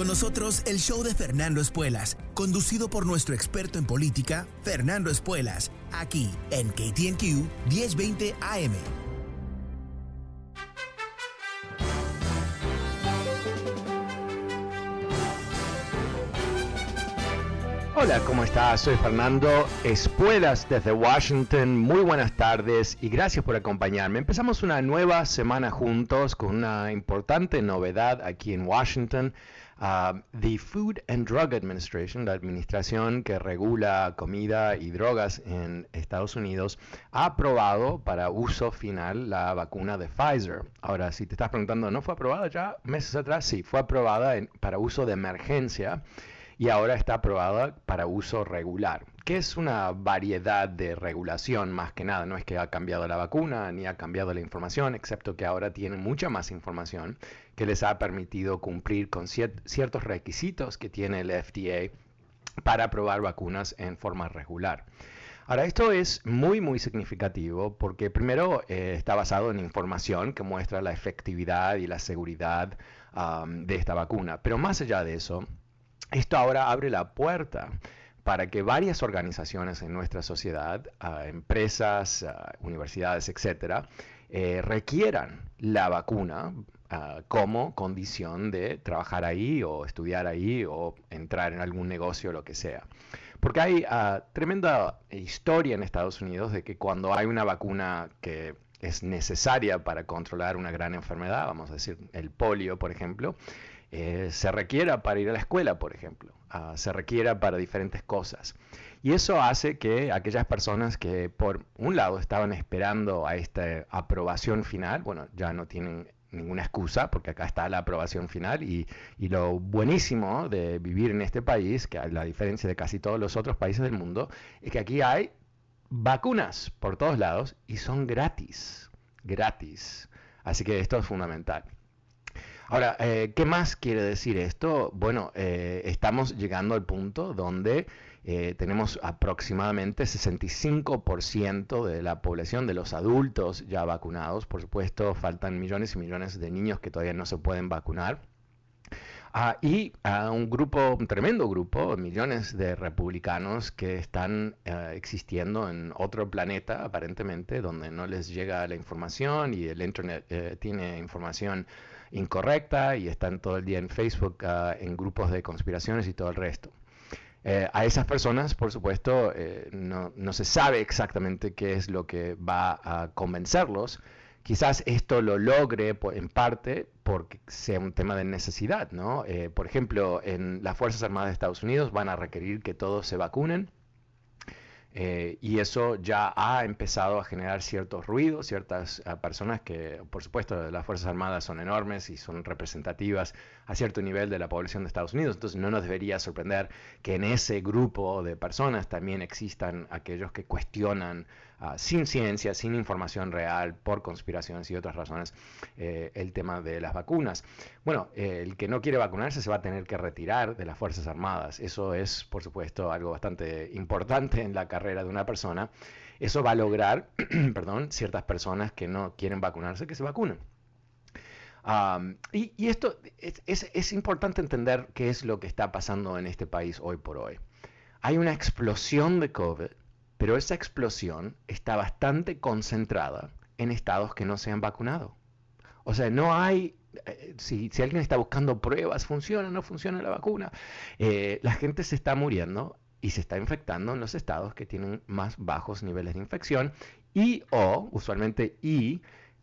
Con nosotros el show de Fernando Espuelas, conducido por nuestro experto en política, Fernando Espuelas, aquí en KTNQ 1020 AM. Hola, ¿cómo estás? Soy Fernando Espuelas desde Washington. Muy buenas tardes y gracias por acompañarme. Empezamos una nueva semana juntos con una importante novedad aquí en Washington. Uh, the Food and Drug Administration, la administración que regula comida y drogas en Estados Unidos, ha aprobado para uso final la vacuna de Pfizer. Ahora, si te estás preguntando, ¿no fue aprobada ya meses atrás? Sí, fue aprobada para uso de emergencia y ahora está aprobada para uso regular, que es una variedad de regulación más que nada. No es que ha cambiado la vacuna ni ha cambiado la información, excepto que ahora tienen mucha más información que les ha permitido cumplir con ciertos requisitos que tiene el FDA para aprobar vacunas en forma regular. Ahora, esto es muy, muy significativo porque primero eh, está basado en información que muestra la efectividad y la seguridad de esta vacuna, pero más allá de eso, esto ahora abre la puerta para que varias organizaciones en nuestra sociedad, ah, empresas, ah, universidades, etcétera, eh, requieran la vacuna ah, como condición de trabajar ahí o estudiar ahí o entrar en algún negocio o lo que sea. Porque hay tremenda historia en Estados Unidos de que cuando hay una vacuna que es necesaria para controlar una gran enfermedad, vamos a decir el polio, por ejemplo, eh, se requiera para ir a la escuela, por ejemplo, ah, se requiera para diferentes cosas. Y eso hace que aquellas personas que por un lado estaban esperando a esta aprobación final, bueno, ya no tienen ninguna excusa, porque acá está la aprobación final y, y, lo buenísimo de vivir en este país, que a la diferencia de casi todos los otros países del mundo, es que aquí hay vacunas por todos lados y son gratis, gratis. Así que esto es fundamental. Ahora, eh, ¿qué más quiere decir esto? Bueno, eh, estamos llegando al punto donde eh, tenemos aproximadamente 65% de la población de los adultos ya vacunados. Por supuesto, faltan millones y millones de niños que todavía no se pueden vacunar. Ah, y a un grupo, un tremendo grupo, millones de republicanos que están existiendo en otro planeta, aparentemente, donde no les llega la información y el Internet tiene información incorrecta y están todo el día en Facebook ah, en grupos de conspiraciones y todo el resto. Eh, a esas personas, por supuesto, eh, no, se sabe exactamente qué es lo que va a convencerlos. Quizás esto lo logre en parte porque sea un tema de necesidad, ¿no? Eh, por ejemplo, en las Fuerzas Armadas de Estados Unidos van a requerir que todos se vacunen eh, y eso ya ha empezado a generar ciertos ruidos, ciertas eh, personas que, por supuesto, las Fuerzas Armadas son enormes y son representativas a cierto nivel de la población de Estados Unidos, entonces no nos debería sorprender que en ese grupo de personas también existan aquellos que cuestionan Ah, sin ciencia, sin información real, por conspiraciones y otras razones, eh, el tema de las vacunas. Bueno, el que no quiere vacunarse se va a tener que retirar de las Fuerzas Armadas. Eso es, por supuesto, algo bastante importante en la carrera de una persona. Eso va a lograr, perdón, ciertas personas que no quieren vacunarse que se vacunen. y, esto es, es, importante entender qué es lo que está pasando en este país hoy por hoy. Hay una explosión de COVID pero esa explosión está bastante concentrada en estados que no se han vacunado. O sea, no hay, eh, si, alguien está buscando pruebas, funciona, no funciona la vacuna, eh, la gente se está muriendo y se está infectando en los estados que tienen más bajos niveles de infección y o, usualmente y,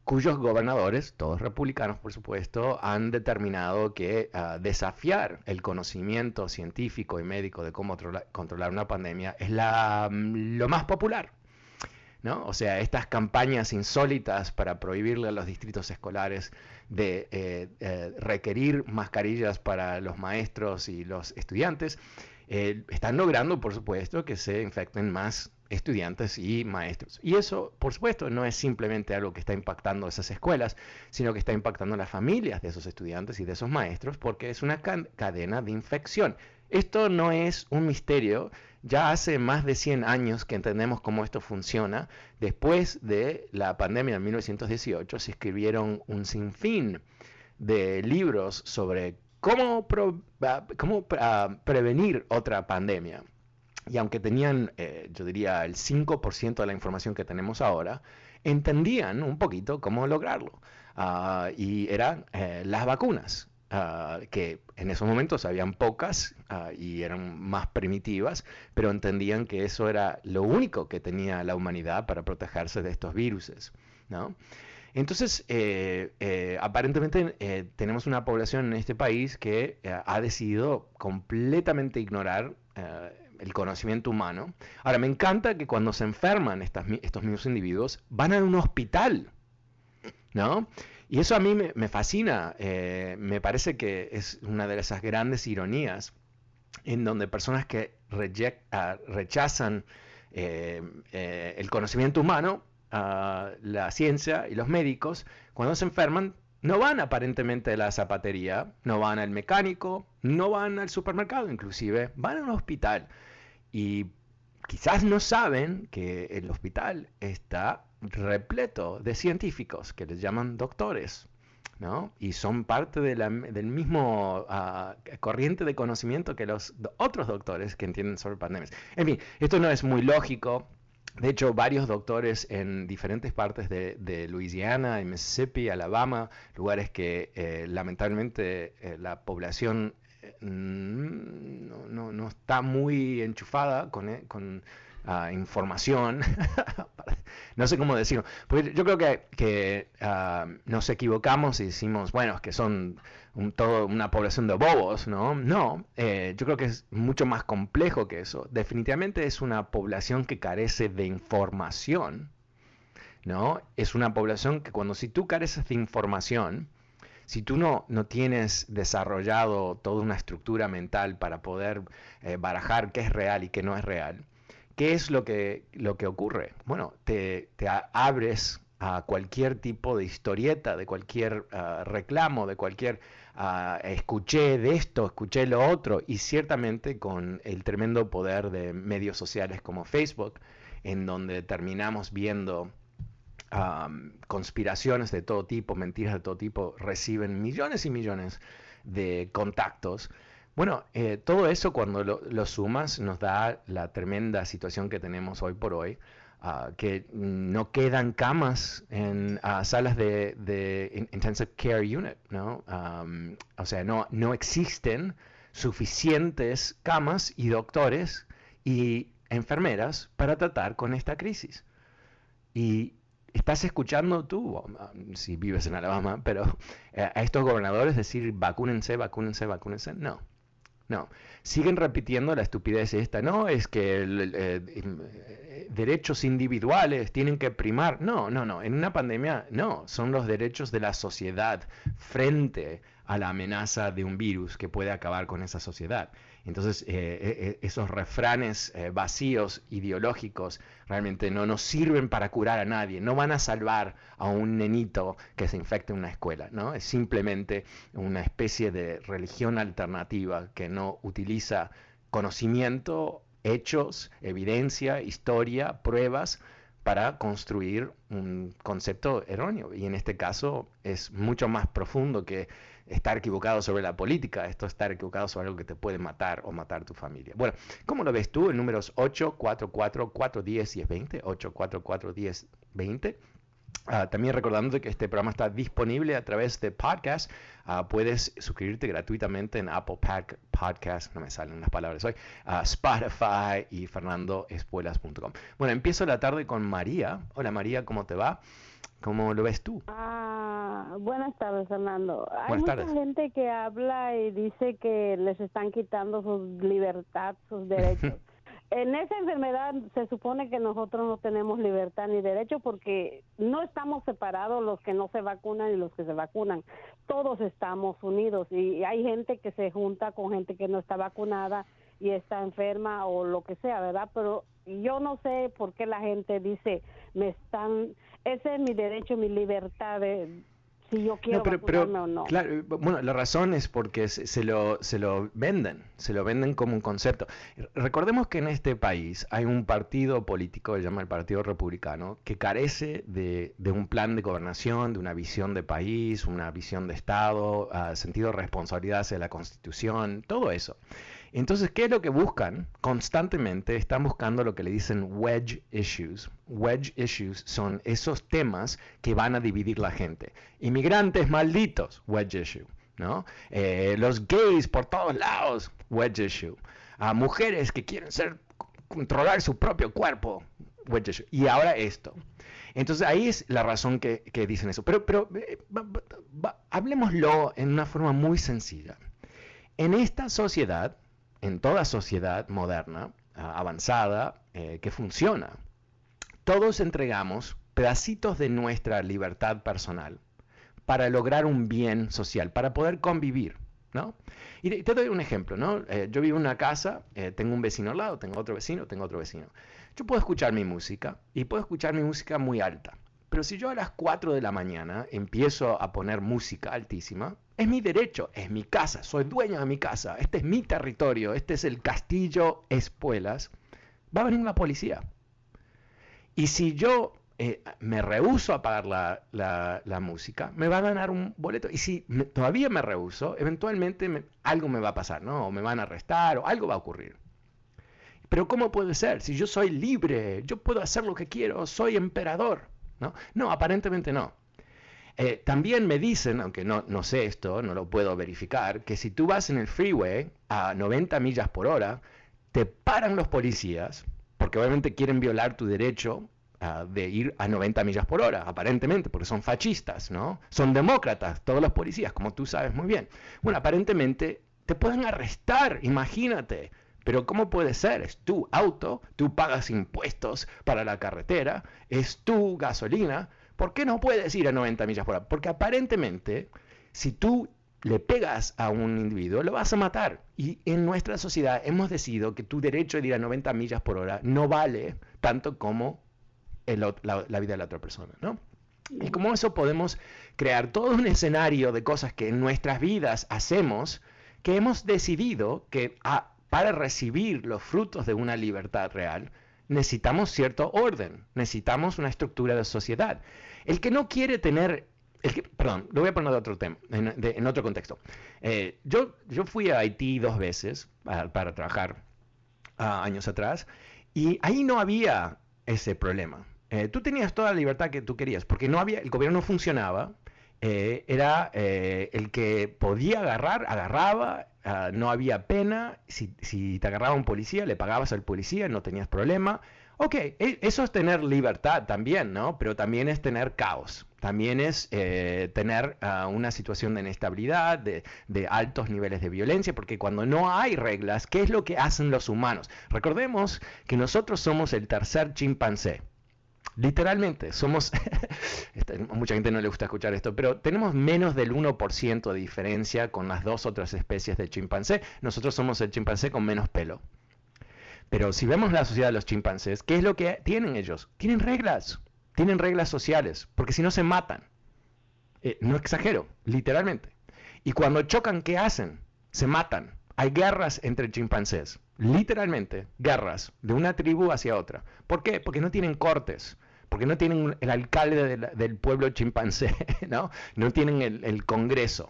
cuyos gobernadores, todos republicanos por supuesto, han determinado que ah, desafiar el conocimiento científico y médico de cómo controlar una pandemia es la, mm, lo más popular. ¿no? O sea, estas campañas insólitas para prohibirle a los distritos escolares de eh, eh, requerir mascarillas para los maestros y los estudiantes, eh, están logrando, por supuesto, que se infecten más estudiantes y maestros. Y eso, por supuesto, no es simplemente algo que está impactando esas escuelas, sino que está impactando las familias de esos estudiantes y de esos maestros, porque es una cadena de infección. Esto no es un misterio. Ya hace más de 100 años que entendemos cómo esto funciona. Después de la pandemia en 1918 se escribieron un sinfín de libros sobre cómo, ah, cómo ah, prevenir otra pandemia. Y aunque tenían, eh, yo diría, el 5% de la información que tenemos ahora, entendían un poquito cómo lograrlo. Ah, y eran eh, las vacunas, que en esos momentos habían pocas y eran más primitivas, pero entendían que eso era lo único que tenía la humanidad para protegerse de estos virus. ¿no? Entonces, eh, aparentemente tenemos una población en este país que ha decidido completamente ignorar el conocimiento humano. Ahora, me encanta que cuando se enferman estos mismos individuos, van a un hospital, ¿no? Y eso a mí me, fascina, me parece que es una de esas grandes ironías en donde personas que ah, rechazan el conocimiento humano la ciencia y los médicos, cuando se enferman, no van aparentemente a la zapatería, no van al mecánico, no van al supermercado, inclusive van a un hospital. Y quizás no saben que el hospital está repleto de científicos que les llaman doctores. ¿no? Y son parte de la, del mismo ah, corriente de conocimiento que los otros doctores que entienden sobre pandemias. En fin, esto no es muy lógico, de hecho, varios doctores en diferentes partes de, de Louisiana, Mississippi, Alabama, lugares que eh, lamentablemente eh, la población eh, no, no, no, está muy enchufada con, con información. no sé cómo decirlo. Porque yo creo que, que uh, nos equivocamos y decimos, bueno, es que son un, todo una población de bobos, ¿no? No, eh, yo creo que es mucho más complejo que eso. Definitivamente es una población que carece de información, ¿no? Es una población que cuando si tú careces de información, si tú no, no tienes desarrollado toda una estructura mental para poder eh, barajar qué es real y qué no es real, ¿qué es lo que, lo que ocurre? Bueno, te, te abres a cualquier tipo de historieta, de cualquier ah, reclamo, de cualquier Ah, escuché de esto, escuché lo otro, y ciertamente con el tremendo poder de medios sociales como Facebook, en donde terminamos viendo conspiraciones de todo tipo, mentiras de todo tipo, reciben millones y millones de contactos. Bueno, eh, todo eso cuando lo, sumas nos da la tremenda situación que tenemos hoy por hoy, Ah, que no quedan camas en ah, salas de, intensive care unit, ¿no? o sea, no, no existen suficientes camas y doctores y enfermeras para tratar con esta crisis. Y estás escuchando tú, si vives en Alabama, pero eh, a estos gobernadores decir vacúnense, vacúnense, vacúnense, no. No, siguen repitiendo la estupidez esta, no, es que eh, derechos individuales tienen que primar. No, no, no, en una pandemia no, son los derechos de la sociedad frente a la amenaza de un virus que puede acabar con esa sociedad. Entonces, eh, eh, esos refranes vacíos ideológicos realmente no nos sirven para curar a nadie, no van a salvar a un nenito que se infecte en una escuela, ¿no? Es simplemente una especie de religión alternativa que no utiliza conocimiento, hechos, evidencia, historia, pruebas para construir un concepto erróneo. Y en este caso es mucho más profundo que estar equivocado sobre la política, esto es estar equivocado sobre algo que te puede matar o matar tu familia. Bueno, ¿cómo lo ves tú? El número es 844-410-1020, 844-1020. Uh, también recordando que este programa está disponible a través de podcast. Uh, puedes suscribirte gratuitamente en Apple Podcast, no me salen las palabras hoy, uh, Spotify y fernandoespuelas.com. Bueno, empiezo la tarde con María. Hola María, ¿cómo te va? ¿Cómo lo ves tú? Ah, buenas tardes, Fernando. Hay mucha gente que habla y dice que les están quitando su libertad, sus derechos. en esa enfermedad se supone que nosotros no tenemos libertad ni derecho porque no estamos separados los que no se vacunan y los que se vacunan. Todos estamos unidos y hay gente que se junta con gente que no está vacunada y está enferma o lo que sea, ¿verdad? Pero yo no sé por qué la gente dice, me están, ese es mi derecho, mi libertad de si yo quiero pero, o no. Claro, bueno, la razón es porque se, lo, se lo venden, se lo venden como un concepto. Recordemos que en este país hay un partido político, se llama el Partido Republicano, que carece de, un plan de gobernación, de una visión de país, una visión de Estado, uh, sentido de responsabilidad hacia la Constitución, todo eso. Entonces, ¿qué es lo que buscan? Constantemente están buscando lo que le dicen wedge issues. Wedge issues son esos temas que van a dividir la gente. Inmigrantes malditos, wedge issue. ¿no? Eh, los gays por todos lados, wedge issue. A mujeres que quieren ser controlar su propio cuerpo, wedge issue. Y ahora esto. Entonces ahí es la razón que, dicen eso. Pero, pero eh, hablemoslo en una forma muy sencilla. En esta sociedad, en toda sociedad moderna, avanzada, eh, que funciona. Todos entregamos pedacitos de nuestra libertad personal para lograr un bien social, para poder convivir. ¿no? Y te doy un ejemplo, ¿no? Eh, yo vivo en una casa, eh, tengo un vecino al lado, tengo otro vecino, tengo otro vecino. Yo puedo escuchar mi música y puedo escuchar mi música muy alta. Pero si yo a las 4 de la mañana empiezo a poner música altísima, es mi derecho, es mi casa, soy dueño de mi casa, este es mi territorio, este es el castillo Espuelas, va a venir la policía. Y si yo eh, me rehuso a pagar la, música, me va a ganar un boleto. Y si todavía me rehuso, eventualmente algo me va a pasar, ¿no? O me van a arrestar o algo va a ocurrir. Pero ¿cómo puede ser? Si yo soy libre, yo puedo hacer lo que quiero, soy emperador. ¿No? aparentemente no. Eh, también me dicen, aunque no, no sé esto, no lo puedo verificar, que si tú vas en el freeway a 90 millas por hora, te paran los policías, porque obviamente quieren violar tu derecho ah, de ir a 90 millas por hora, aparentemente, porque son fascistas, ¿no? Son demócratas, todos los policías, como tú sabes muy bien. Bueno, aparentemente te pueden arrestar, imagínate. Pero ¿cómo puede ser? Es tu auto, tú pagas impuestos para la carretera, es tu gasolina. ¿Por qué no puedes ir a 90 millas por hora? Porque aparentemente, si tú le pegas a un individuo, lo vas a matar. Y en nuestra sociedad hemos decidido que tu derecho de ir a 90 millas por hora no vale tanto como la, la, vida de la otra persona, ¿no? Y como eso podemos crear todo un escenario de cosas que en nuestras vidas hacemos, que hemos decidido que a, para recibir los frutos de una libertad real, necesitamos cierto orden, necesitamos una estructura de sociedad. El que no quiere tener, perdón, lo voy a poner de otro tema, en, otro contexto. Eh, yo, yo fui a Haití dos veces para, trabajar ah, años atrás y ahí no había ese problema. Eh, tú tenías toda la libertad que tú querías, porque no había, el gobierno no funcionaba, eh, era el que podía agarrar, agarraba Ah, no había pena, si, te agarraba un policía, le pagabas al policía, no tenías problema. Ok, e, eso es tener libertad también, ¿no? Pero también es tener caos, también es eh, tener ah, una situación de inestabilidad, de, de, altos niveles de violencia, porque cuando no hay reglas, ¿qué es lo que hacen los humanos? Recordemos que nosotros somos el tercer chimpancé. Literalmente, somos, mucha gente no le gusta escuchar esto, pero tenemos menos del 1% de diferencia con las dos otras especies de chimpancé. Nosotros somos el chimpancé con menos pelo. Pero si vemos la sociedad de los chimpancés, ¿qué es lo que tienen ellos? Tienen reglas, tienen reglas sociales, porque si no se matan. Eh, no exagero, literalmente. Y cuando chocan, ¿qué hacen? Se matan. Hay guerras entre chimpancés, literalmente, guerras de una tribu hacia otra. ¿Por qué? Porque no tienen cortes porque no tienen el alcalde del pueblo chimpancé, ¿no? No tienen el, Congreso.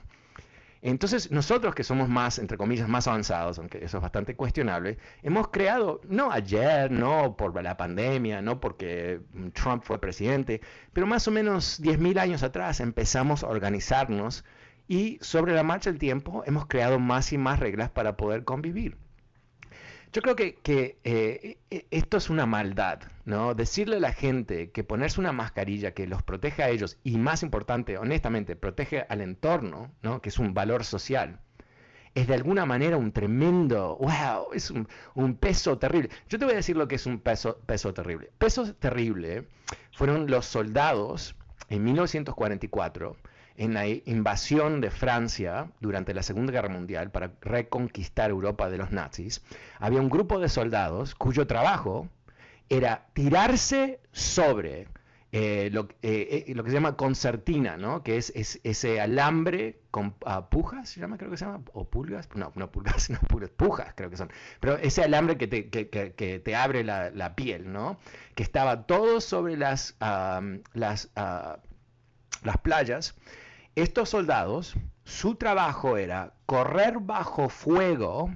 Entonces, nosotros que somos más, entre comillas, más avanzados, aunque eso es bastante cuestionable, hemos creado, no ayer, no por la pandemia, no porque Trump fue presidente, pero más o menos 10.000 años atrás empezamos a organizarnos y sobre la marcha del tiempo hemos creado más y más reglas para poder convivir. Yo creo que, eh, e, esto es una maldad, ¿no? Decirle a la gente que ponerse una mascarilla que los protege a ellos y más importante, honestamente, protege al entorno, ¿no? Que es un valor social. es de alguna manera un tremendo, wow, es un, peso terrible. Yo te voy a decir lo que es un peso, peso terrible. Peso terrible fueron los soldados en 1944 en la invasión de Francia durante la Segunda Guerra Mundial para reconquistar Europa de los nazis, había un grupo de soldados cuyo trabajo era tirarse sobre eh, lo, eh, eh, lo, que se llama concertina, ¿no? que es, ese alambre con uh, pujas, se llama, creo que se llama, o pulgas, no, no pulgas, no pulgas, pujas creo que son, pero ese alambre que te, abre la, piel, ¿no? que estaba todo sobre las, uh, las playas estos soldados, su trabajo era correr bajo fuego,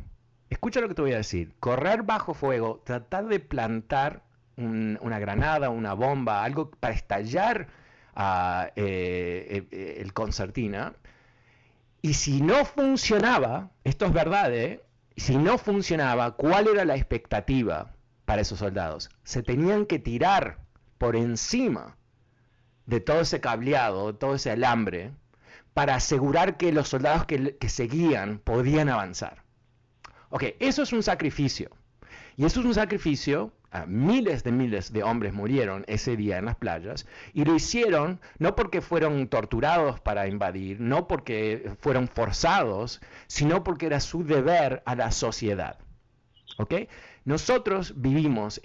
escucha lo que te voy a decir, correr bajo fuego, tratar de plantar una granada, una bomba, algo para estallar uh, el concertina. Y si no funcionaba, esto es verdad, ¿eh? si no funcionaba, ¿cuál era la expectativa para esos soldados? Se tenían que tirar por encima de todo ese cableado, todo ese alambre, para asegurar que los soldados que, seguían podían avanzar. Ok, eso es un sacrificio. Y eso es un sacrificio, miles de miles de hombres murieron ese día en las playas, y lo hicieron no porque fueron torturados para invadir, no porque fueron forzados, sino porque era su deber a la sociedad. ¿Ok? Nosotros vivimos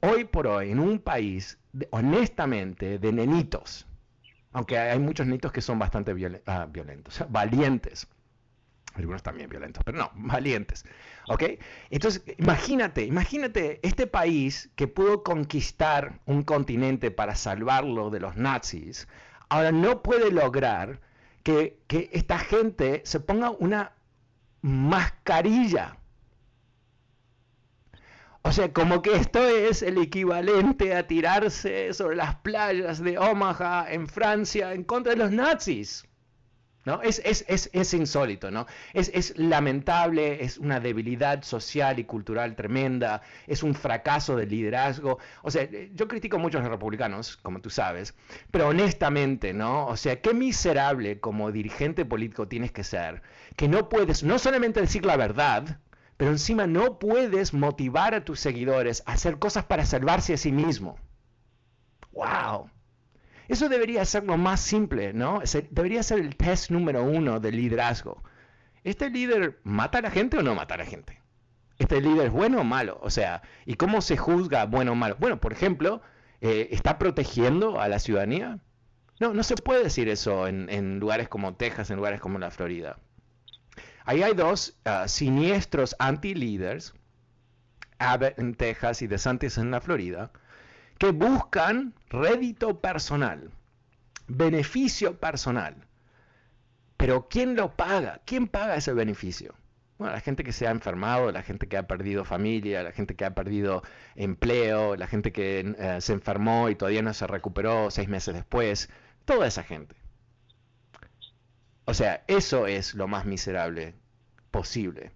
hoy por hoy en un país, honestamente, de nenitos aunque hay muchos nitos que son bastante ah, violentos, valientes. Algunos también violentos, pero no, valientes. ¿Ok? Entonces, imagínate, imagínate este país que pudo conquistar un continente para salvarlo de los nazis, ahora no puede lograr que, que esta gente se ponga una mascarilla o sea, como que esto es el equivalente a tirarse sobre las playas de Omaha en Francia en contra de los nazis. ¿No? Es, es, es, es insólito, ¿no? Es, lamentable, es una debilidad social y cultural tremenda, es un fracaso del liderazgo. O sea, yo critico mucho a los republicanos, como tú sabes, pero honestamente, ¿no? O sea, qué miserable como dirigente político tienes que ser, que no puedes no solamente decir la verdad, pero encima no puedes motivar a tus seguidores a hacer cosas para salvarse a sí mismo. ¡Wow! Eso debería ser lo más simple, ¿no? Debería ser el test número uno del liderazgo. ¿Este líder mata a la gente o no mata a la gente? ¿Este líder es bueno o malo? O sea, ¿y cómo se juzga bueno o malo? Bueno, por ejemplo, eh, ¿está protegiendo a la ciudadanía? No, no se puede decir eso en, en lugares como Texas, en lugares como la Florida. Ahí hay dos uh, siniestros anti-líderes, Abbott en Texas y DeSantis en la Florida, que buscan rédito personal, beneficio personal. Pero ¿quién lo paga? ¿Quién paga ese beneficio? Bueno, la gente que se ha enfermado, la gente que ha perdido familia, la gente que ha perdido empleo, la gente que eh, se enfermó y todavía no se recuperó seis meses después, toda esa gente. O sea, eso es lo más miserable posible.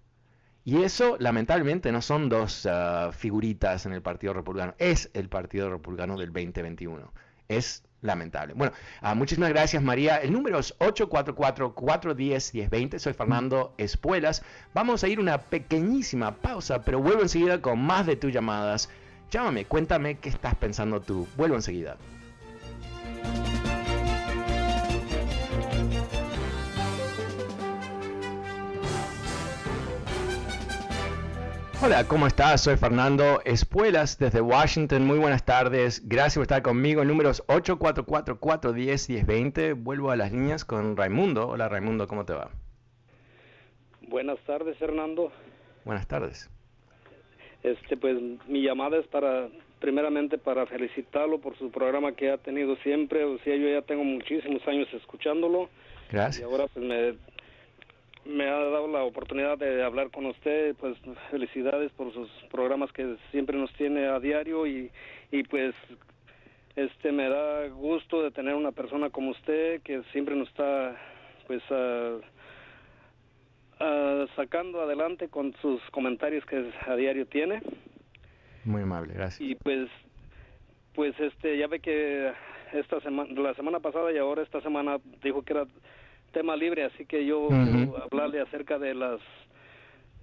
Y eso, lamentablemente, no son dos ah, figuritas en el Partido Republicano, es el Partido Republicano del 2021. Es lamentable. Bueno, uh, muchísimas gracias María. El número es 844-410-1020. Soy Fernando Espuelas. Vamos a ir una pequeñísima pausa, pero vuelvo enseguida con más de tus llamadas. Llámame, cuéntame qué estás pensando tú. Vuelvo enseguida. Hola, ¿cómo estás? Soy Fernando Espuelas desde Washington. Muy buenas tardes. Gracias por estar conmigo. El número es 844-410-1020. Vuelvo a las líneas con Raimundo. Hola Raimundo, ¿cómo te va? Buenas tardes, Fernando. Buenas tardes. Este, pues mi llamada es para, primeramente para felicitarlo por su programa que ha tenido siempre. O sea, yo ya tengo muchísimos años escuchándolo. Gracias. Y ahora pues me me ha dado la oportunidad de hablar con usted, pues felicidades por sus programas que siempre nos tiene a diario y, y pues este me da gusto de tener una persona como usted que siempre nos está pues sacando adelante con sus comentarios que a diario tiene. Muy amable, gracias. Y pues pues este ya ve que esta semana la semana pasada y ahora esta semana dijo que era tema libre, así que yo hablarle acerca de las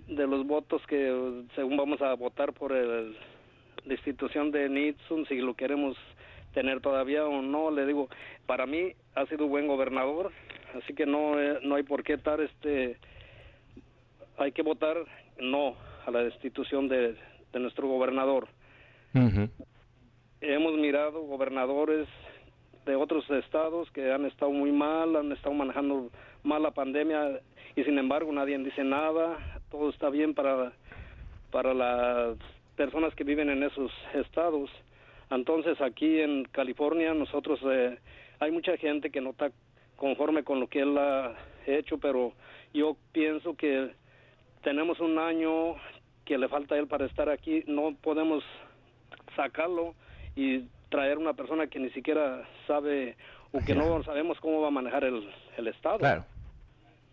de los votos que según vamos a votar por el, la institución de Nixon, si lo queremos tener todavía o no, le digo, para mí ha sido buen gobernador, así que no, eh, no hay por qué estar, este, hay que votar no a la destitución de, de nuestro gobernador. Hemos mirado gobernadores de otros estados que han estado muy mal, han estado manejando mal la pandemia y sin embargo nadie dice nada, todo está bien para, para las personas que viven en esos estados. Entonces aquí en California nosotros eh, hay mucha gente que no está conforme con lo que él ha hecho, pero yo pienso que tenemos un año que le falta a él para estar aquí, no podemos sacarlo y traer una persona que ni siquiera sabe o que no sabemos cómo va a manejar el, el Estado. Claro,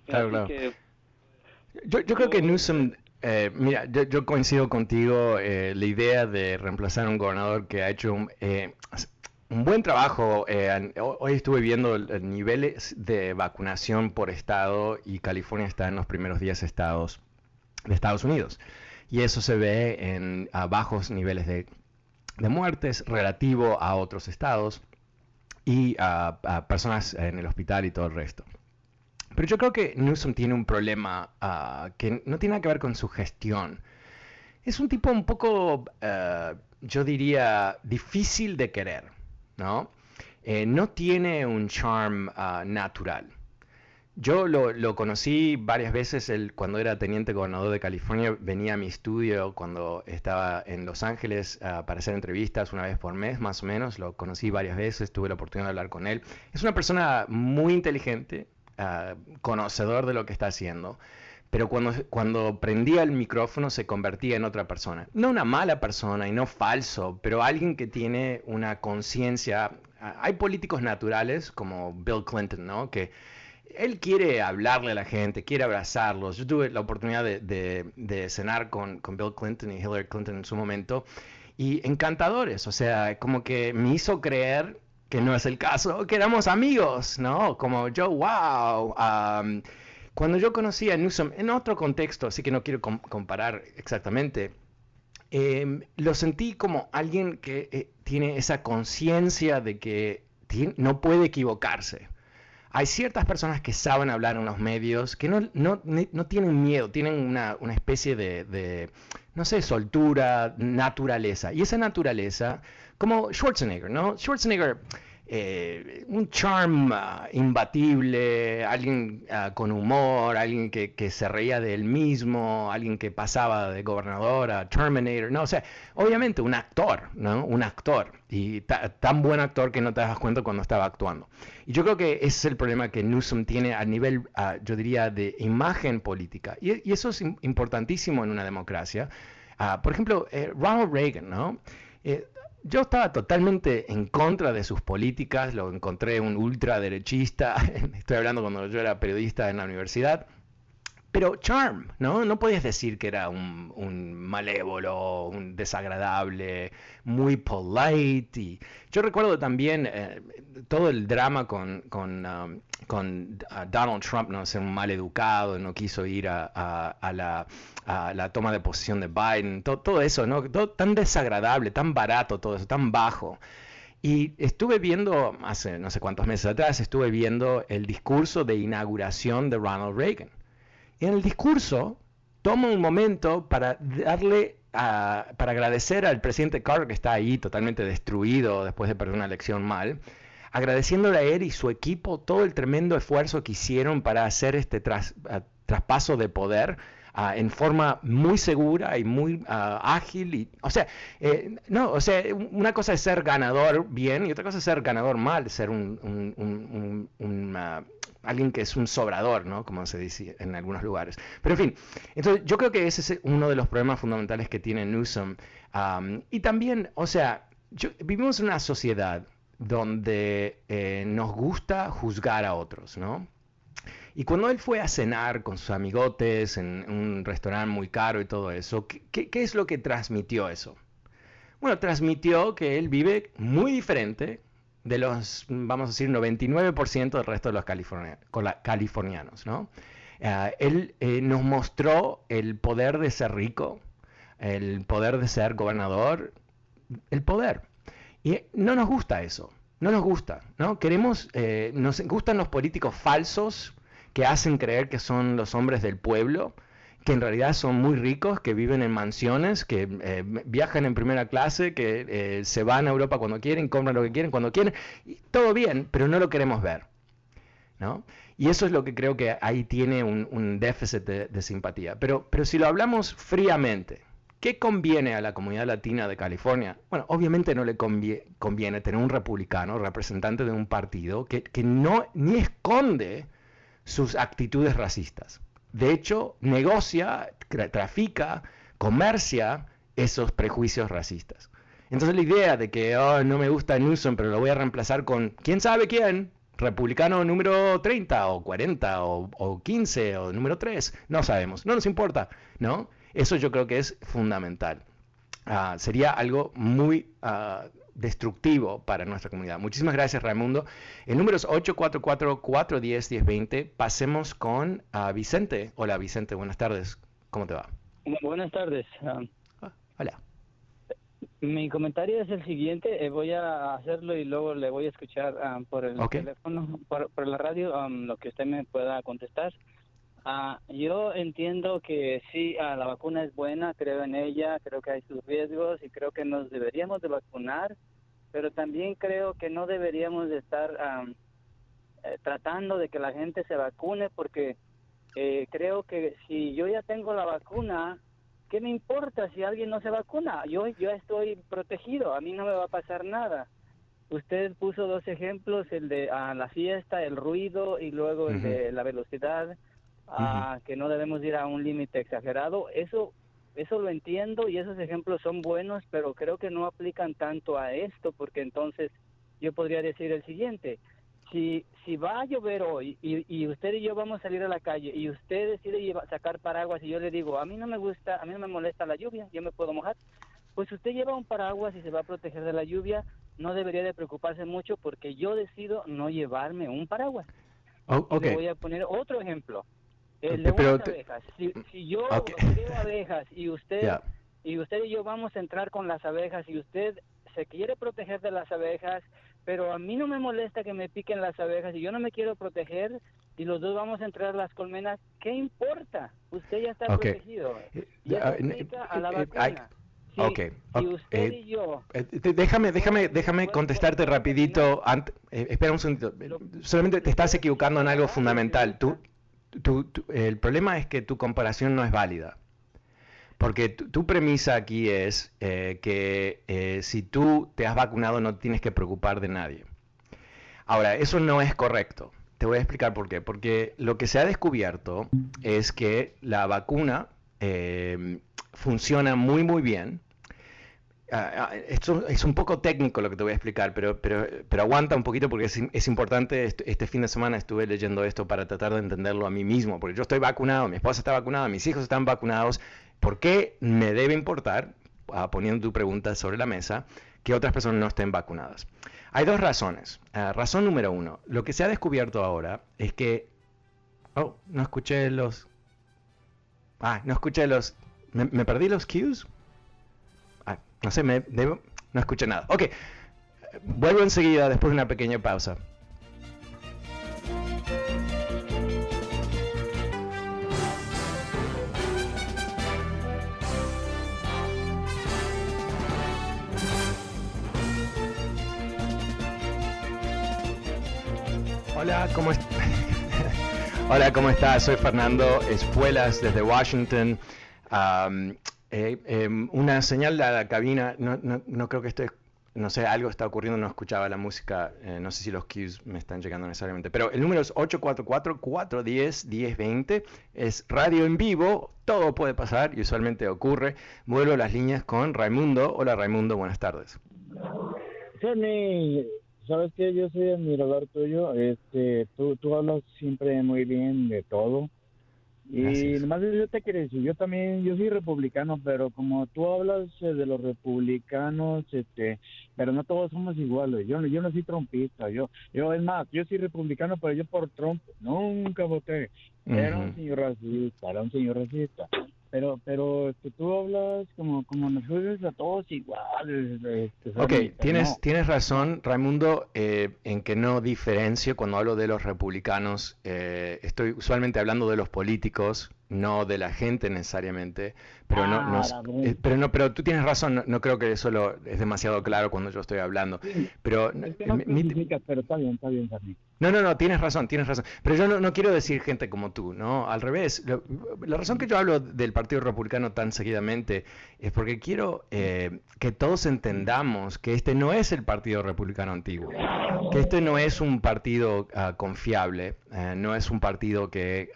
claro, claro. yo, yo creo que Newsom, eh, mira, yo, coincido contigo, eh, la idea de reemplazar a un gobernador que ha hecho un, eh, un buen trabajo. hoy estuve viendo niveles de vacunación por estado y California está en los primeros 10 estados de Estados Unidos. Y eso se ve en bajos niveles de de muertes relativo a otros estados y a, personas en el hospital y todo el resto. Pero yo creo que Newsom tiene un problema ah, que no tiene nada que ver con su gestión. Es un tipo un poco, ah, yo diría, difícil de querer, ¿no? Eh, no tiene un charm ah, natural. Yo lo, conocí varias veces él, cuando era teniente gobernador de California, venía a mi estudio cuando estaba en Los Ángeles para hacer entrevistas una vez por mes, más o menos. Lo conocí varias veces, tuve la oportunidad de hablar con él. Es una persona muy inteligente, ah, conocedor de lo que está haciendo, pero cuando, cuando prendía el micrófono se convertía en otra persona. No una mala persona y no falso, pero alguien que tiene una conciencia. Ah, hay políticos naturales como Bill Clinton, ¿no? Que él quiere hablarle a la gente, quiere abrazarlos. Yo tuve la oportunidad de, cenar con, Bill Clinton y Hillary Clinton en su momento y encantadores, o sea, como que me hizo creer que no es el caso, que éramos amigos, ¿no? Como yo, wow. cuando yo conocí a Newsom en otro contexto, así que no quiero comparar exactamente, em, lo sentí como alguien que eh, tiene esa conciencia de que no puede equivocarse hay ciertas personas que saben hablar en los medios, que no, no, no tienen miedo, tienen una, una especie de, de, no sé, soltura, naturaleza. Y esa naturaleza, como Schwarzenegger, ¿no? Schwarzenegger eh, un charm ah, imbatible, alguien ah, con humor, alguien que, se reía de él mismo, alguien que pasaba de gobernador a Terminator, no, o sea, obviamente un actor, ¿no? Un actor, y tan buen actor que no te das cuenta cuando estaba actuando. Y yo creo que ese es el problema que Newsom tiene a nivel, ah, yo diría, de imagen política, y, eso es importantísimo en una democracia. por ejemplo, eh, Ronald Reagan, ¿no? Eh, yo estaba totalmente en contra de sus políticas, lo encontré un ultraderechista, estoy hablando cuando yo era periodista en la universidad, pero charm, ¿no? No podías decir que era un, malévolo, un desagradable, muy polite. Y yo recuerdo también eh, todo el drama con, con, um, uh, Donald Trump, ¿no? Ser un mal educado, no quiso ir a, la, toma de posición de Biden, todo, eso, ¿no? Todo tan desagradable, tan barato todo eso, tan bajo. Y estuve viendo, hace no sé cuántos meses atrás, estuve viendo el discurso de inauguración de Ronald Reagan en el discurso toma un momento para darle para agradecer al presidente Carter que está ahí totalmente destruido después de perder una elección mal, agradeciéndole a él y su equipo todo el tremendo esfuerzo que hicieron para hacer este traspaso de poder en forma muy segura y muy ágil. Y, o sea, eh, no, o sea, una cosa es ser ganador bien y otra cosa es ser ganador mal, ser un, alguien que es un sobrador, ¿no? Como se dice en algunos lugares. Pero en fin, entonces yo creo que ese es uno de los problemas fundamentales que tiene Newsom. y también, o sea, vivimos en una sociedad donde eh, nos gusta juzgar a otros, ¿no? Y cuando él fue a cenar con sus amigotes en un restaurante muy caro y todo eso, ¿qué, es lo que transmitió eso? Bueno, transmitió que él vive muy diferente de los, vamos a decir, 99% del resto de los californianos. ¿no? Ah, él eh, nos mostró el poder de ser rico, el poder de ser gobernador, el poder. Y no nos gusta eso, no nos gusta, ¿no? Queremos, eh, nos gustan los políticos falsos que hacen creer que son los hombres del pueblo, que en realidad son muy ricos, que viven en mansiones, que eh, viajan en primera clase, que eh, se van a Europa cuando quieren, compran lo que quieren cuando quieren, y todo bien, pero no lo queremos ver. ¿no? Y eso es lo que creo que ahí tiene un, déficit de, de, simpatía. Pero, pero si lo hablamos fríamente, ¿Qué conviene a la comunidad latina de California? Bueno, obviamente no le conviene, tener un republicano, representante de un partido, que, no ni esconde sus actitudes racistas. De hecho, negocia, trafica, comercia esos prejuicios racistas. Entonces la idea de que oh, no me gusta Newsom, pero lo voy a reemplazar con quién sabe quién, republicano número 30 o 40 o, o 15 o número 3, no sabemos, no nos importa, ¿no? Eso yo creo que es fundamental. Ah, sería algo muy ah, destructivo para nuestra comunidad. Muchísimas gracias, Raimundo. El número es 844-410-1020. Pasemos con uh, Vicente. Hola, Vicente, buenas tardes. ¿Cómo te va? Buenas tardes. hola. Mi comentario es el siguiente. Eh, voy a hacerlo y luego le voy a escuchar por el teléfono, por, por, la radio, lo que usted me pueda contestar. Ah, yo entiendo que sí, ah, la vacuna es buena, creo en ella, creo que hay sus riesgos y creo que nos deberíamos de vacunar, pero también creo que no deberíamos de estar eh, tratando de que la gente se vacune porque eh, creo que si yo ya tengo la vacuna, ¿qué me importa si alguien no se vacuna? Yo, yo estoy protegido, a mí no me va a pasar nada. Usted puso dos ejemplos, el de ah, la fiesta, el ruido y luego el de la velocidad que no debemos ir a un límite exagerado. Eso, eso lo entiendo y esos ejemplos son buenos, pero creo que no aplican tanto a esto, porque entonces yo podría decir el siguiente. Si, si va a llover hoy y, y usted y yo vamos a salir a la calle y usted decide llevar, sacar paraguas y yo le digo, a mí no me gusta, a mí no me molesta la lluvia, yo me puedo mojar, pues usted lleva un paraguas y se va a proteger de la lluvia, no debería de preocuparse mucho porque yo decido no llevarme un paraguas. Oh, le voy a poner otro ejemplo. El de abejas. Si, yo creo abejas y usted y usted y yo vamos a entrar con las abejas y usted se quiere proteger de las abejas, pero a mí no me molesta que me piquen las abejas y yo no me quiero proteger y los dos vamos a entrar a las colmenas, ¿qué importa? Usted ya está protegido. Eh, y eso aplica a la eh, vacuna. y usted y yo. Eh, déjame, déjame, déjame contestarte rapidito. espera un segundito. Solamente te estás equivocando en algo fundamental. Tú, el problema es que tu comparación no es válida. Porque tu, premisa aquí es eh, que eh, si tú te has vacunado no tienes que preocupar de nadie. Ahora, eso no es correcto. Te voy a explicar por qué. Porque lo que se ha descubierto es que la vacuna eh, funciona muy, muy bien Ah, ah, esto es un poco técnico lo que te voy a explicar, pero, pero, pero aguanta un poquito porque es, es, importante. Este fin de semana estuve leyendo esto para tratar de entenderlo a mí mismo, porque yo estoy vacunado, mi esposa está vacunada, mis hijos están vacunados. ¿Por qué me debe importar, ah, poniendo tu pregunta sobre la mesa, que otras personas no estén vacunadas? Hay dos razones. razón número uno, lo que se ha descubierto ahora es que... Oh, no escuché los... Ah, no escuché los... ¿Me, me perdí los cues? No sé, me, no escuché nada. Ok, vuelvo enseguida después de una pequeña pausa. Hola, ¿cómo estás? Hola, ¿cómo estás? Soy Fernando Espuelas desde Washington. Eh, em, una señal de la cabina, no, no, no, creo que esto no sé, algo está ocurriendo, no escuchaba la música, eh, no sé si los cues me están llegando necesariamente, pero el número es 844-410-1020, es radio en vivo, todo puede pasar y usualmente ocurre. Vuelvo las líneas con Raimundo. Hola Raimundo, buenas tardes. Jenny, sabes que yo soy admirador tuyo, este, tú, tú hablas siempre muy bien de todo Y nomás yo te quiero decir, yo también, yo soy republicano, pero como tú hablas eh, de los republicanos, este, pero no todos somos iguales. Yo, yo no soy trompista, yo, yo es más, yo soy republicano, pero yo por Trump nunca voté. Era un señor racista, era un señor racista pero pero este, tú hablas como como nosotros a todos iguales este, ok tienes tienes razón Raimundo eh, en que no diferencio cuando hablo de los republicanos eh, estoy usualmente hablando de los políticos no de la gente necesariamente, pero no, no ah, eh, pero no, pero tú tienes razón, no, creo que eso lo, es demasiado claro cuando yo estoy hablando. pero, no pero está bien, está bien, No, no, no, tienes razón, tienes razón. Pero yo no, quiero decir gente como tú, ¿no? Al revés. la razón que yo hablo del Partido Republicano tan seguidamente es porque quiero eh, que todos entendamos que este no es el Partido Republicano antiguo, que este no es un partido ah, confiable, eh, no es un partido que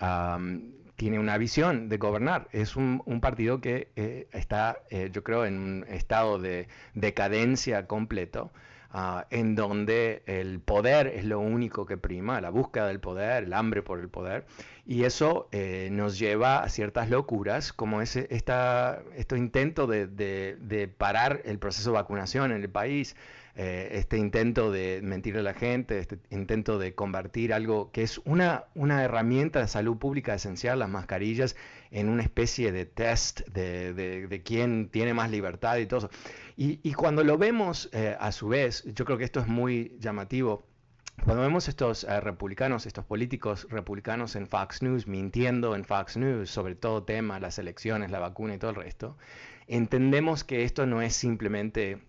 tiene una visión de gobernar. Es un, partido que eh, está, eh, yo creo, en un estado de decadencia completo, ah, en donde el poder es lo único que prima, la búsqueda del poder, el hambre por el poder, y eso eh, nos lleva a ciertas locuras, como ese, esta, este intento de, de parar el proceso de vacunación en el país, eh, este intento de mentir a la gente, este intento de convertir algo que es una, una herramienta de salud pública esencial, las mascarillas, en una especie de test de, de, quién tiene más libertad y todo eso. Y, cuando lo vemos eh, a su vez, yo creo que esto es muy llamativo, cuando vemos estos eh, republicanos, estos políticos republicanos en Fox News, mintiendo en Fox News sobre todo tema, las elecciones, la vacuna y todo el resto, entendemos que esto no es simplemente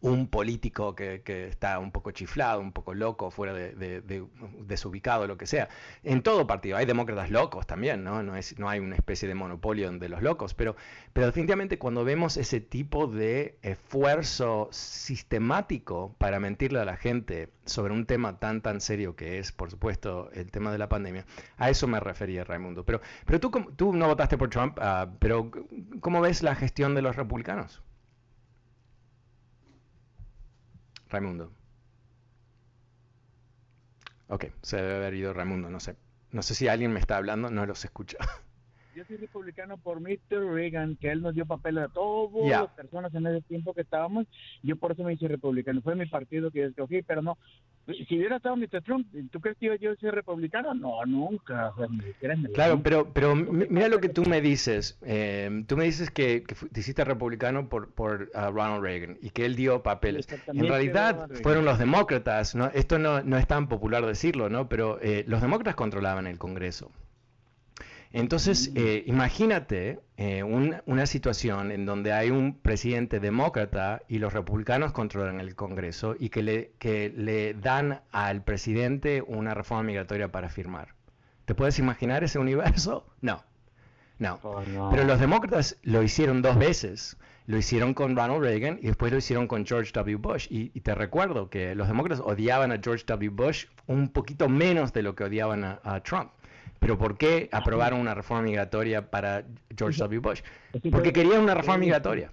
un político que, está un poco chiflado, un poco loco, fuera de, desubicado, lo que sea. En todo partido hay demócratas locos también, ¿no? No, es, no hay una especie de monopolio de los locos, pero, pero definitivamente cuando vemos ese tipo de esfuerzo sistemático para mentirle a la gente sobre un tema tan tan serio que es, por supuesto, el tema de la pandemia, a eso me refería Raimundo. Pero, pero tú, tú no votaste por Trump, ah, pero ¿cómo ves la gestión de los republicanos? Raimundo. Ok, se debe haber ido Raimundo, no sé. No sé si alguien me está hablando, no los escucha. yo soy republicano por Mr. Reagan, que él nos dio papel a todas las personas en ese tiempo que estábamos. Yo por eso me hice republicano. Fue mi partido que yo escogí, pero no. Si hubiera estado Mr. Trump, ¿tú crees que yo, yo soy republicano? No, nunca. claro, pero, pero mira lo que tú me dices. Eh, tú me dices que, te hiciste republicano por, por uh, Ronald Reagan y que él dio papel. En realidad fueron los demócratas. ¿no? Esto no, no es tan popular decirlo, ¿no? pero eh, los demócratas controlaban el Congreso. Entonces, eh, imagínate eh, una situación en donde hay un presidente demócrata y los republicanos controlan el Congreso y que le, que le dan al presidente una reforma migratoria para firmar. ¿Te puedes imaginar ese universo? No. No. Oh, Pero los demócratas lo hicieron dos veces. Lo hicieron con Ronald Reagan y después lo hicieron con George W. Bush. Y, te recuerdo que los demócratas odiaban a George W. Bush un poquito menos de lo que odiaban a Trump. Pero ¿por qué aprobaron una reforma migratoria para George W. Bush? Porque querían una reforma migratoria.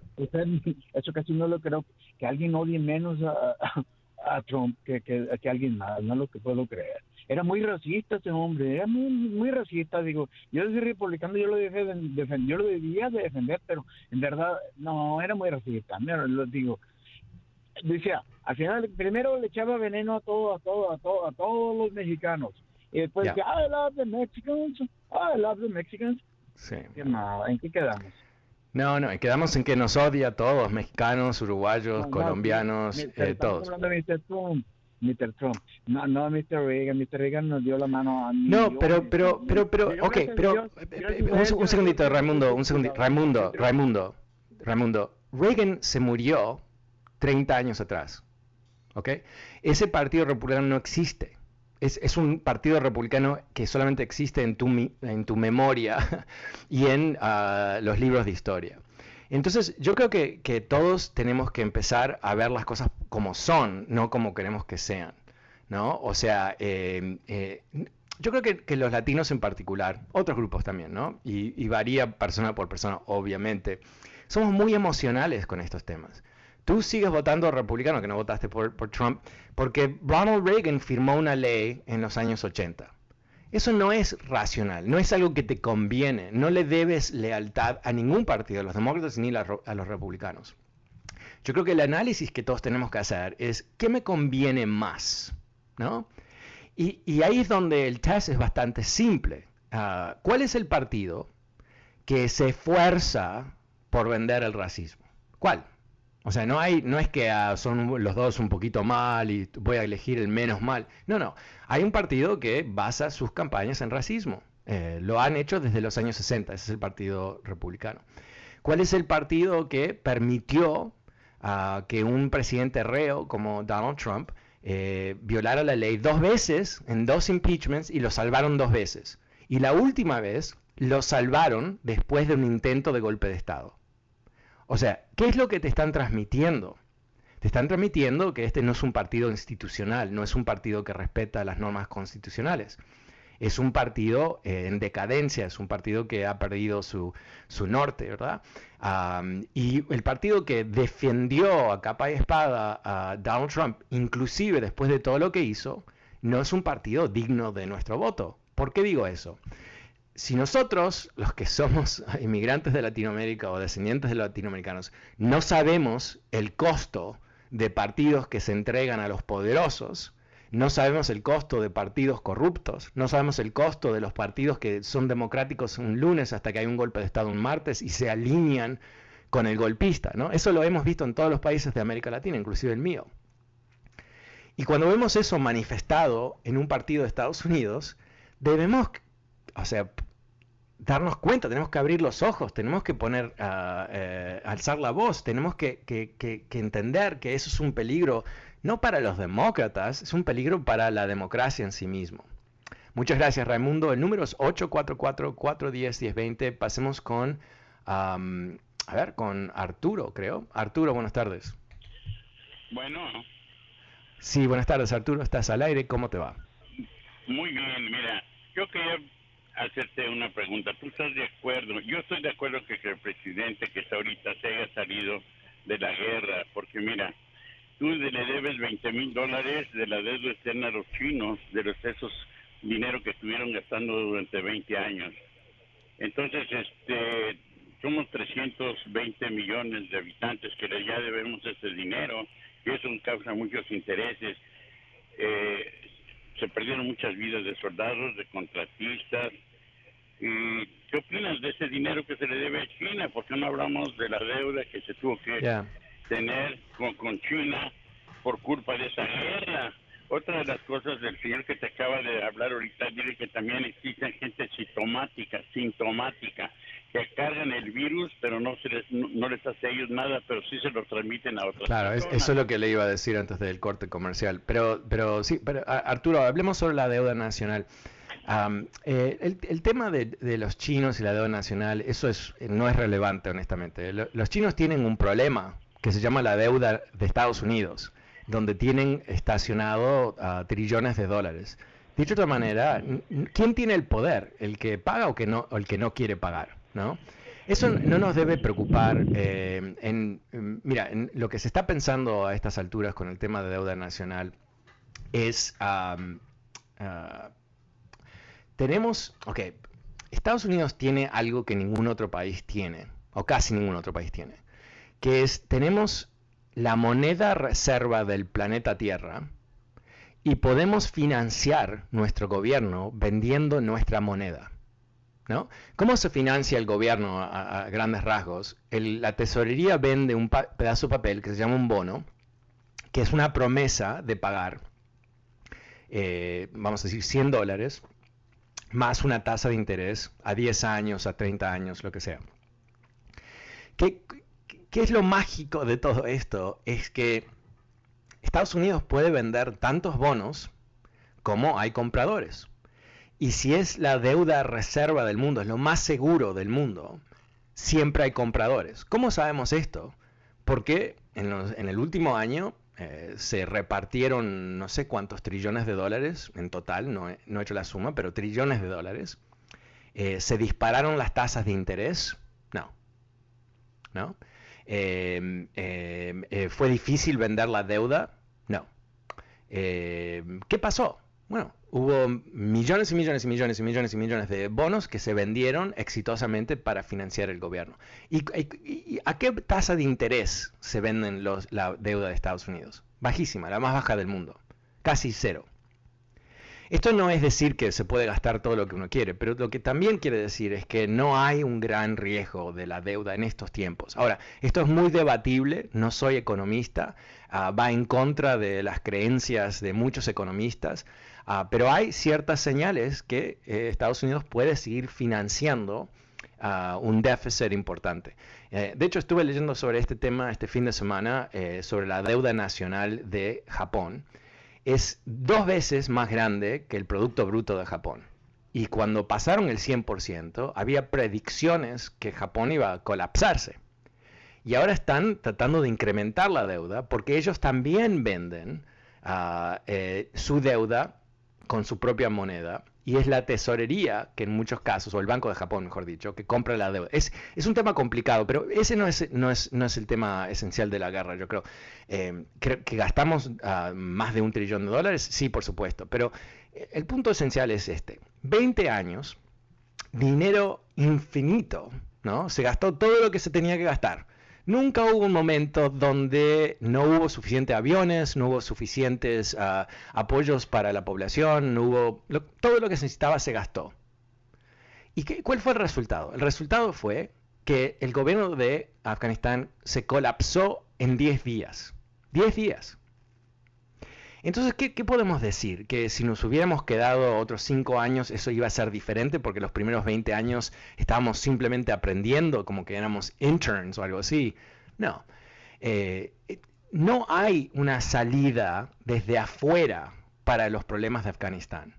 Eso casi no lo creo, que alguien odie menos a, Trump que, que, alguien más, no lo que puedo creer. Era muy racista ese hombre, era muy, muy racista, digo, yo soy republicano, yo lo, dejé de yo lo debía de defender, pero en verdad, no, era muy racista, mira, lo digo, decía, al final primero le echaba veneno a todo, a todo, a todo, a todos los mexicanos y después yeah. I love the Mexicans, I love the Mexicans. Sí. ¿En qué quedamos? No, no, quedamos en que nos odia a todos, mexicanos, uruguayos, colombianos, eh, todos. hablando de Mr. Trump. Mr. Trump. No, no Mr. Reagan. Mr. Reagan nos dio la mano a mí. No, pero, pero, pero, pero, ok, pero, un, un segundito, Raimundo, un segundito, Raimundo, Raimundo, Raimundo. Reagan se murió 30 años atrás, ¿ok? Ese partido republicano no existe es, un partido republicano que solamente existe en tu, en tu memoria y en ah, los libros de historia. Entonces, yo creo que, todos tenemos que empezar a ver las cosas como son, no como queremos que sean. ¿no? O sea, eh, eh, yo creo que, los latinos en particular, otros grupos también, ¿no? Y, y varía persona por persona, obviamente, somos muy emocionales con estos temas. Tú sigues votando republicano, que no votaste por, Trump, porque Ronald Reagan firmó una ley en los años 80. Eso no es racional, no es algo que te conviene, no le debes lealtad a ningún partido, a los demócratas ni a los republicanos. Yo creo que el análisis que todos tenemos que hacer es, ¿qué me conviene más? ¿No? Y, ahí es donde el test es bastante simple. Ah, ¿Cuál es el partido que se esfuerza por vender el racismo? ¿Cuál? O sea, no, hay, no es que ah, son los dos un poquito mal y voy a elegir el menos mal. No, no. Hay un partido que basa sus campañas en racismo. Eh, lo han hecho desde los años 60. Ese es el Partido Republicano. ¿Cuál es el partido que permitió ah, que un presidente reo como Donald Trump eh, violara la ley dos veces en dos impeachments y lo salvaron dos veces? Y la última vez lo salvaron después de un intento de golpe de Estado. O sea, ¿qué es lo que te están transmitiendo? Te están transmitiendo que este no es un partido institucional, no es un partido que respeta las normas constitucionales. Es un partido eh, en decadencia, es un partido que ha perdido su, norte, ¿verdad? y el partido que defendió a capa y espada a Donald Trump, inclusive después de todo lo que hizo, no es un partido digno de nuestro voto. ¿Por qué digo eso? Si nosotros, los que somos inmigrantes de Latinoamérica o descendientes de latinoamericanos, no sabemos el costo de partidos que se entregan a los poderosos, no sabemos el costo de partidos corruptos, no sabemos el costo de los partidos que son democráticos un lunes hasta que hay un golpe de Estado un martes y se alinean con el golpista, ¿no? Eso lo hemos visto en todos los países de América Latina, inclusive el mío. Y cuando vemos eso manifestado en un partido de Estados Unidos, debemos, o sea, darnos cuenta, tenemos que abrir los ojos, tenemos que poner, uh, eh, alzar la voz, tenemos que, entender que eso es un peligro no para los demócratas, es un peligro para la democracia en sí mismo. Muchas gracias Raimundo. El número es 844-410-1020. Pasemos con, a ver, con Arturo, creo. Arturo, buenas tardes. Bueno. Sí, buenas tardes Arturo, estás al aire, ¿cómo te va? Muy bien, mira, yo quería hacerte una pregunta. ¿Tú estás de acuerdo? Yo estoy de acuerdo que, el presidente que está ahorita se haya salido de la guerra, porque mira, tú le debes 20 mil dólares de la deuda externa a los chinos, de los esos dinero que estuvieron gastando durante 20 años. Entonces, este, somos 320 millones de habitantes que ya debemos ese dinero y eso causa muchos intereses. Eh, se perdieron muchas vidas de soldados, de contratistas. ¿Y qué opinas de ese dinero que se le debe a China? ¿Por qué no hablamos de la deuda que se tuvo que tener con, con China por culpa de esa guerra? Otra de las cosas del señor que te acaba de hablar ahorita, dice que también existen gente sintomática, sintomática, que cargan el virus, pero no se les, no, les hace a ellos nada, pero sí se lo transmiten a otros. Claro, eso es lo que le iba a decir antes del corte comercial. Pero, pero sí, pero Arturo, hablemos sobre la deuda nacional. Eh, el, tema de, los chinos y la deuda nacional, eso es, no es relevante, honestamente. Los chinos tienen un problema que se llama la deuda de Estados Unidos, donde tienen estacionado trillones de dólares. Dicho de otra manera, ¿quién tiene el poder? ¿El que paga o, que no, o el que no quiere pagar? ¿no? Eso no nos debe preocupar. Eh, en, mira, en lo que se está pensando a estas alturas con el tema de deuda nacional es, ah, tenemos, ok, Estados Unidos tiene algo que ningún otro país tiene, o casi ningún otro país tiene, que es, tenemos la moneda reserva del planeta Tierra y podemos financiar nuestro gobierno vendiendo nuestra moneda. ¿no? ¿Cómo se financia el gobierno a, grandes rasgos? la tesorería vende un pedazo de papel que se llama un bono, que es una promesa de pagar, eh, vamos a decir, 100 dólares, más una tasa de interés a 10 años, a 30 años, lo que sea. ¿Qué, ¿Qué es lo mágico de todo esto? Es que Estados Unidos puede vender tantos bonos como hay compradores. Y si es la deuda reserva del mundo, es lo más seguro del mundo, siempre hay compradores. ¿Cómo sabemos esto? Porque en, el último año eh, se repartieron no sé cuántos trillones de dólares en total, no he, hecho la suma, pero trillones de dólares. Eh, ¿Se dispararon las tasas de interés? No. ¿No? Em, em, eh, ¿Fue difícil vender la deuda? No. Em, ¿Qué pasó? Bueno, hubo millones y millones y millones y millones y millones de bonos que se vendieron exitosamente para financiar el gobierno. ¿Y, a qué tasa de interés se venden la deuda de Estados Unidos? Bajísima, la más baja del mundo. Casi cero. Esto no es decir que se puede gastar todo lo que uno quiere, pero lo que también quiere decir es que no hay un gran riesgo de la deuda en estos tiempos. Ahora, esto es muy debatible, no soy economista, ah, va en contra de las creencias de muchos economistas, ah, pero hay ciertas señales que eh, Estados Unidos puede seguir financiando ah, un déficit importante. Eh, de hecho, estuve leyendo sobre este tema este fin de semana, eh, sobre la deuda nacional de Japón es dos veces más grande que el Producto Bruto de Japón. Y cuando pasaron el 100%, había predicciones que Japón iba a colapsarse. Y ahora están tratando de incrementar la deuda porque ellos también venden ah, su deuda con su propia moneda y es la tesorería que en muchos casos, o el Banco de Japón, mejor dicho, que compra la deuda. Es, es un tema complicado, pero ese no es, no, es, no es el tema esencial de la guerra, yo creo. Eh, que gastamos ah, más de un trillón de dólares, sí, por supuesto, pero el punto esencial es este. 20 años, dinero infinito, ¿no? Se gastó todo lo que se tenía que gastar. Nunca hubo un momento donde no hubo suficientes aviones, no hubo suficientes ah, apoyos para la población, no hubo todo lo que se necesitaba se gastó. ¿Y qué, cuál fue el resultado? El resultado fue que el gobierno de Afganistán se colapsó en 10 días. 10 días. Entonces, ¿qué, podemos decir? Que si nos hubiéramos quedado otros 5 años, eso iba a ser diferente porque los primeros 20 años estábamos simplemente aprendiendo, como que éramos interns o algo así. No. Eh, no hay una salida desde afuera para los problemas de Afganistán.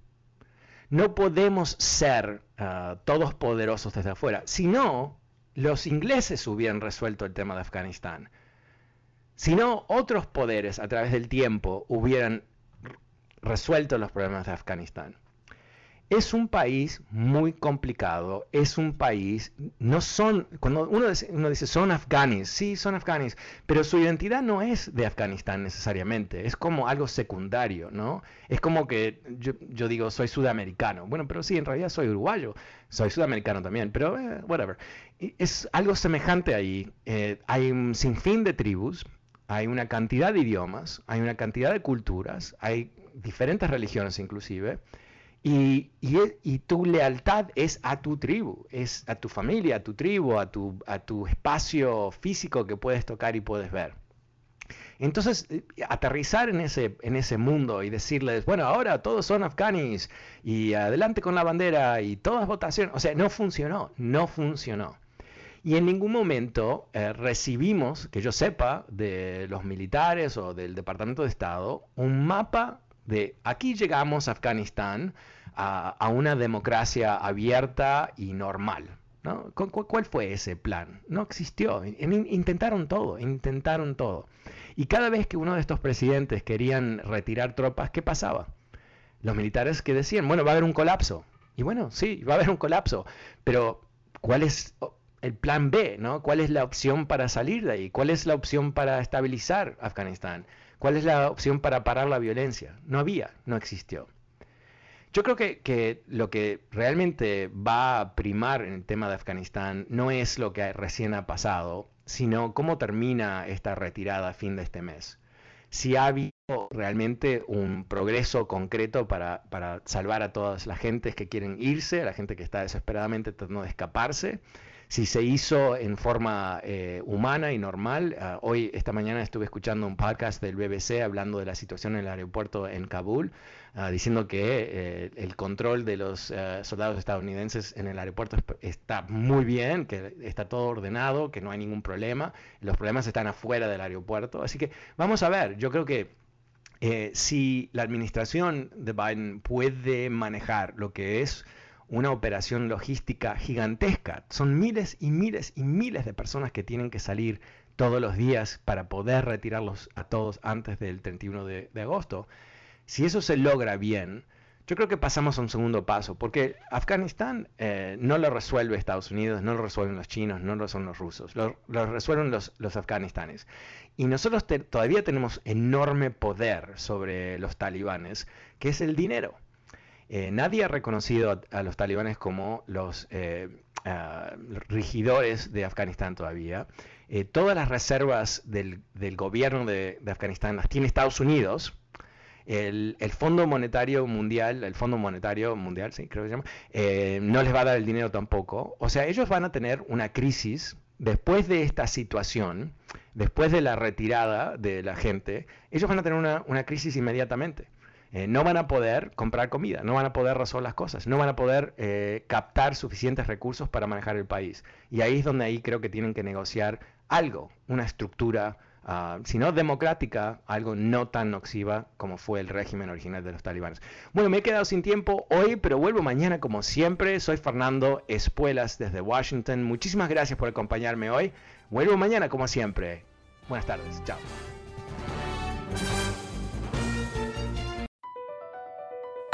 No podemos ser ah, todos poderosos desde afuera. Si no, los ingleses hubieran resuelto el tema de Afganistán. Si no, otros poderes a través del tiempo hubieran resuelto los problemas de Afganistán. Es un país muy complicado, es un país, no son, cuando uno dice, son afganis, sí, son afganis, pero su identidad no es de Afganistán necesariamente, es como algo secundario, ¿no? Es como que yo, digo, soy sudamericano, bueno, pero sí, en realidad soy uruguayo, soy sudamericano también, pero eh, whatever. Es algo semejante ahí, eh, hay un sinfín de tribus, hay una cantidad de idiomas, hay una cantidad de culturas, hay diferentes religiones inclusive, y, tu lealtad es a tu tribu, es a tu familia, a tu tribu, a tu, espacio físico que puedes tocar y puedes ver. Entonces, eh, aterrizar en ese, en ese mundo y decirles, bueno, ahora todos son afganis y adelante con la bandera y todas votaciones, o sea, no funcionó, no funcionó. Y en ningún momento eh, recibimos, que yo sepa, de los militares o del Departamento de Estado, un mapa de aquí llegamos a Afganistán a, una democracia abierta y normal. ¿no? ¿Cuál fue ese plan? No existió. Intentaron todo, intentaron todo. Y cada vez que uno de estos presidentes querían retirar tropas, ¿qué pasaba? Los militares que decían, bueno, va a haber un colapso. Y bueno, sí, va a haber un colapso. Pero, ¿cuál es el plan B, ¿no? ¿Cuál es la opción para salir de ahí? ¿Cuál es la opción para estabilizar Afganistán? ¿Cuál es la opción para parar la violencia? No había, no existió. Yo creo que, que, lo que realmente va a primar en el tema de Afganistán no es lo que recién ha pasado, sino cómo termina esta retirada a fin de este mes. Si ha habido realmente un progreso concreto para, para salvar a todas las gentes que quieren irse, a la gente que está desesperadamente tratando de escaparse, si se hizo en forma eh, humana y normal. Ah, hoy, esta mañana, estuve escuchando un podcast del BBC hablando de la situación en el aeropuerto en Kabul, ah, diciendo que eh, el control de los eh, soldados estadounidenses en el aeropuerto está muy bien, que está todo ordenado, que no hay ningún problema, los problemas están afuera del aeropuerto. Así que vamos a ver, yo creo que si la administración de Biden puede manejar lo que es una operación logística gigantesca. Son miles y miles y miles de personas que tienen que salir todos los días para poder retirarlos a todos antes del 31 de, agosto. Si eso se logra bien, yo creo que pasamos a un segundo paso, porque Afganistán eh, no lo resuelve Estados Unidos, no lo resuelven los chinos, no lo resuelven los rusos, lo, resuelven los, los, afganistanes. Y nosotros todavía tenemos enorme poder sobre los talibanes, que es el dinero. Eh, nadie ha reconocido a, los talibanes como los eh, ah, regidores de Afganistán todavía. todas las reservas del, gobierno de, Afganistán las tiene Estados Unidos, el, Fondo Monetario Mundial, el Fondo Monetario Mundial, sí, creo se llama, eh, no les va a dar el dinero tampoco. O sea, ellos van a tener una crisis después de esta situación, después de la retirada de la gente, ellos van a tener una, crisis inmediatamente. Eh, no van a poder comprar comida, no van a poder resolver las cosas, no van a poder eh, captar suficientes recursos para manejar el país. Y ahí es donde ahí creo que tienen que negociar algo, una estructura Ah, sino democrática, algo no tan nociva como fue el régimen original de los talibanes. Bueno, me he quedado sin tiempo hoy, pero vuelvo mañana como siempre. Soy Fernando Espuelas desde Washington. Muchísimas gracias por acompañarme hoy. Vuelvo mañana como siempre. Buenas tardes. Chao.